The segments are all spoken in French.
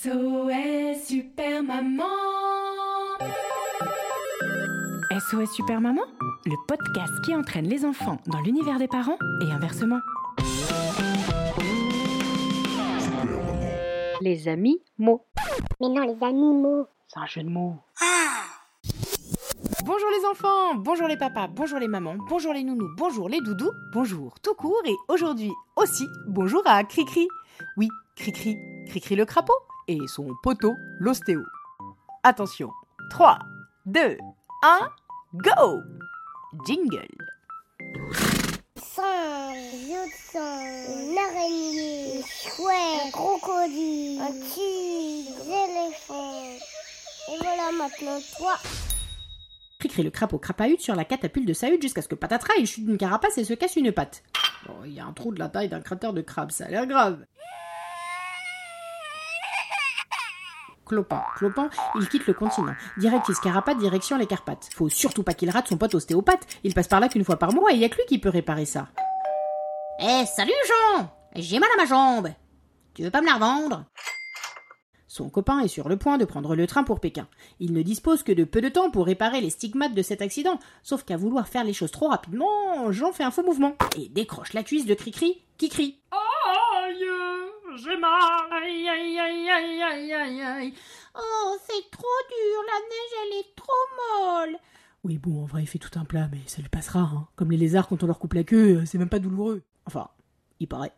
SOS Super Maman SOS Super Maman, le podcast qui entraîne les enfants dans l'univers des parents et inversement. Les amis mots. Mais non, les animaux. C'est un jeu de mots. Bonjour les enfants, bonjour les papas, bonjour les mamans, bonjour les nounous, bonjour les doudous, bonjour tout court et aujourd'hui aussi bonjour à Cricri. Oui, Cricri, Cricri le crapaud et son poteau l'ostéo. Attention, 3, 2, 1, go Jingle une araignée, un crocodile, un tigre, des éléphants. Et voilà maintenant toi. Cricri le crapaud crapahute sur la catapulte de sa hutte jusqu'à ce que patatras il chute d'une carapace et se casse une patte. Oh, il y a un trou de la taille d'un cratère de crabe, ça a l'air grave. Clopin, clopin, il quitte le continent. Direct il se carapate, direction les Carpates. Faut surtout pas qu'il rate son pote ostéopathe. Il passe par là qu'une fois par mois et y a que lui qui peut réparer ça. Eh, salut Jean J'ai mal à ma jambe. Tu veux pas me la revendre? Son copain est sur le point de prendre le train pour Pékin. Il ne dispose que de peu de temps pour réparer les stigmates de cet accident, sauf qu'à vouloir faire les choses trop rapidement, Jean fait un faux mouvement et décroche la cuisse de Cricri qui crie. Aïe J'ai mal Aïe aïe aïe aïe aïe aïe aïe Oh, c'est trop dur, la neige elle est trop molle Oui, bon, en vrai, il fait tout un plat, mais ça lui passera, hein. Comme les lézards quand on leur coupe la queue, euh, c'est même pas douloureux. Enfin, il paraît.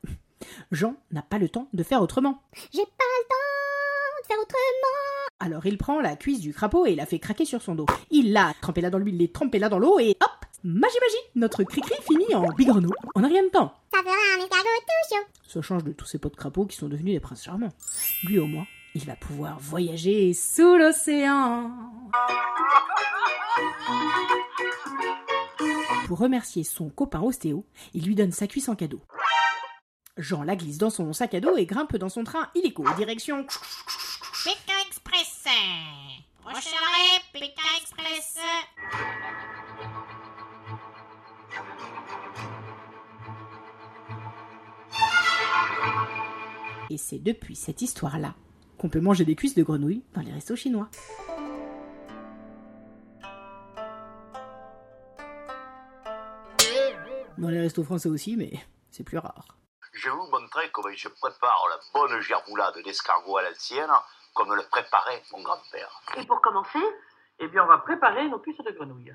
Jean n'a pas le temps de faire autrement. J'ai pas le temps de faire autrement. Alors il prend la cuisse du crapaud et la fait craquer sur son dos. Il l'a trempé là dans l'huile, il l'a trempé là dans l'eau et hop Magie magie Notre cri-cri finit en bigrenaud en un rien de temps. Ça fera un escargot tout chaud. Ça change de tous ces potes crapauds qui sont devenus des princes charmants. Lui au moins, il va pouvoir voyager sous l'océan. Pour remercier son copain ostéo, il lui donne sa cuisse en cadeau. Jean la glisse dans son sac à dos et grimpe dans son train illico, direction Pékin Express. Prochain arrêt, Pékin Express. Et c'est depuis cette histoire-là qu'on peut manger des cuisses de grenouille dans les restos chinois. Dans les restos français aussi, mais c'est plus rare. Je vais vous montrer comment je prépare la bonne gerboulade d'escargot à l'ancienne, comme le préparait mon grand-père. Et pour commencer, eh bien, on va préparer nos cuisses de grenouille.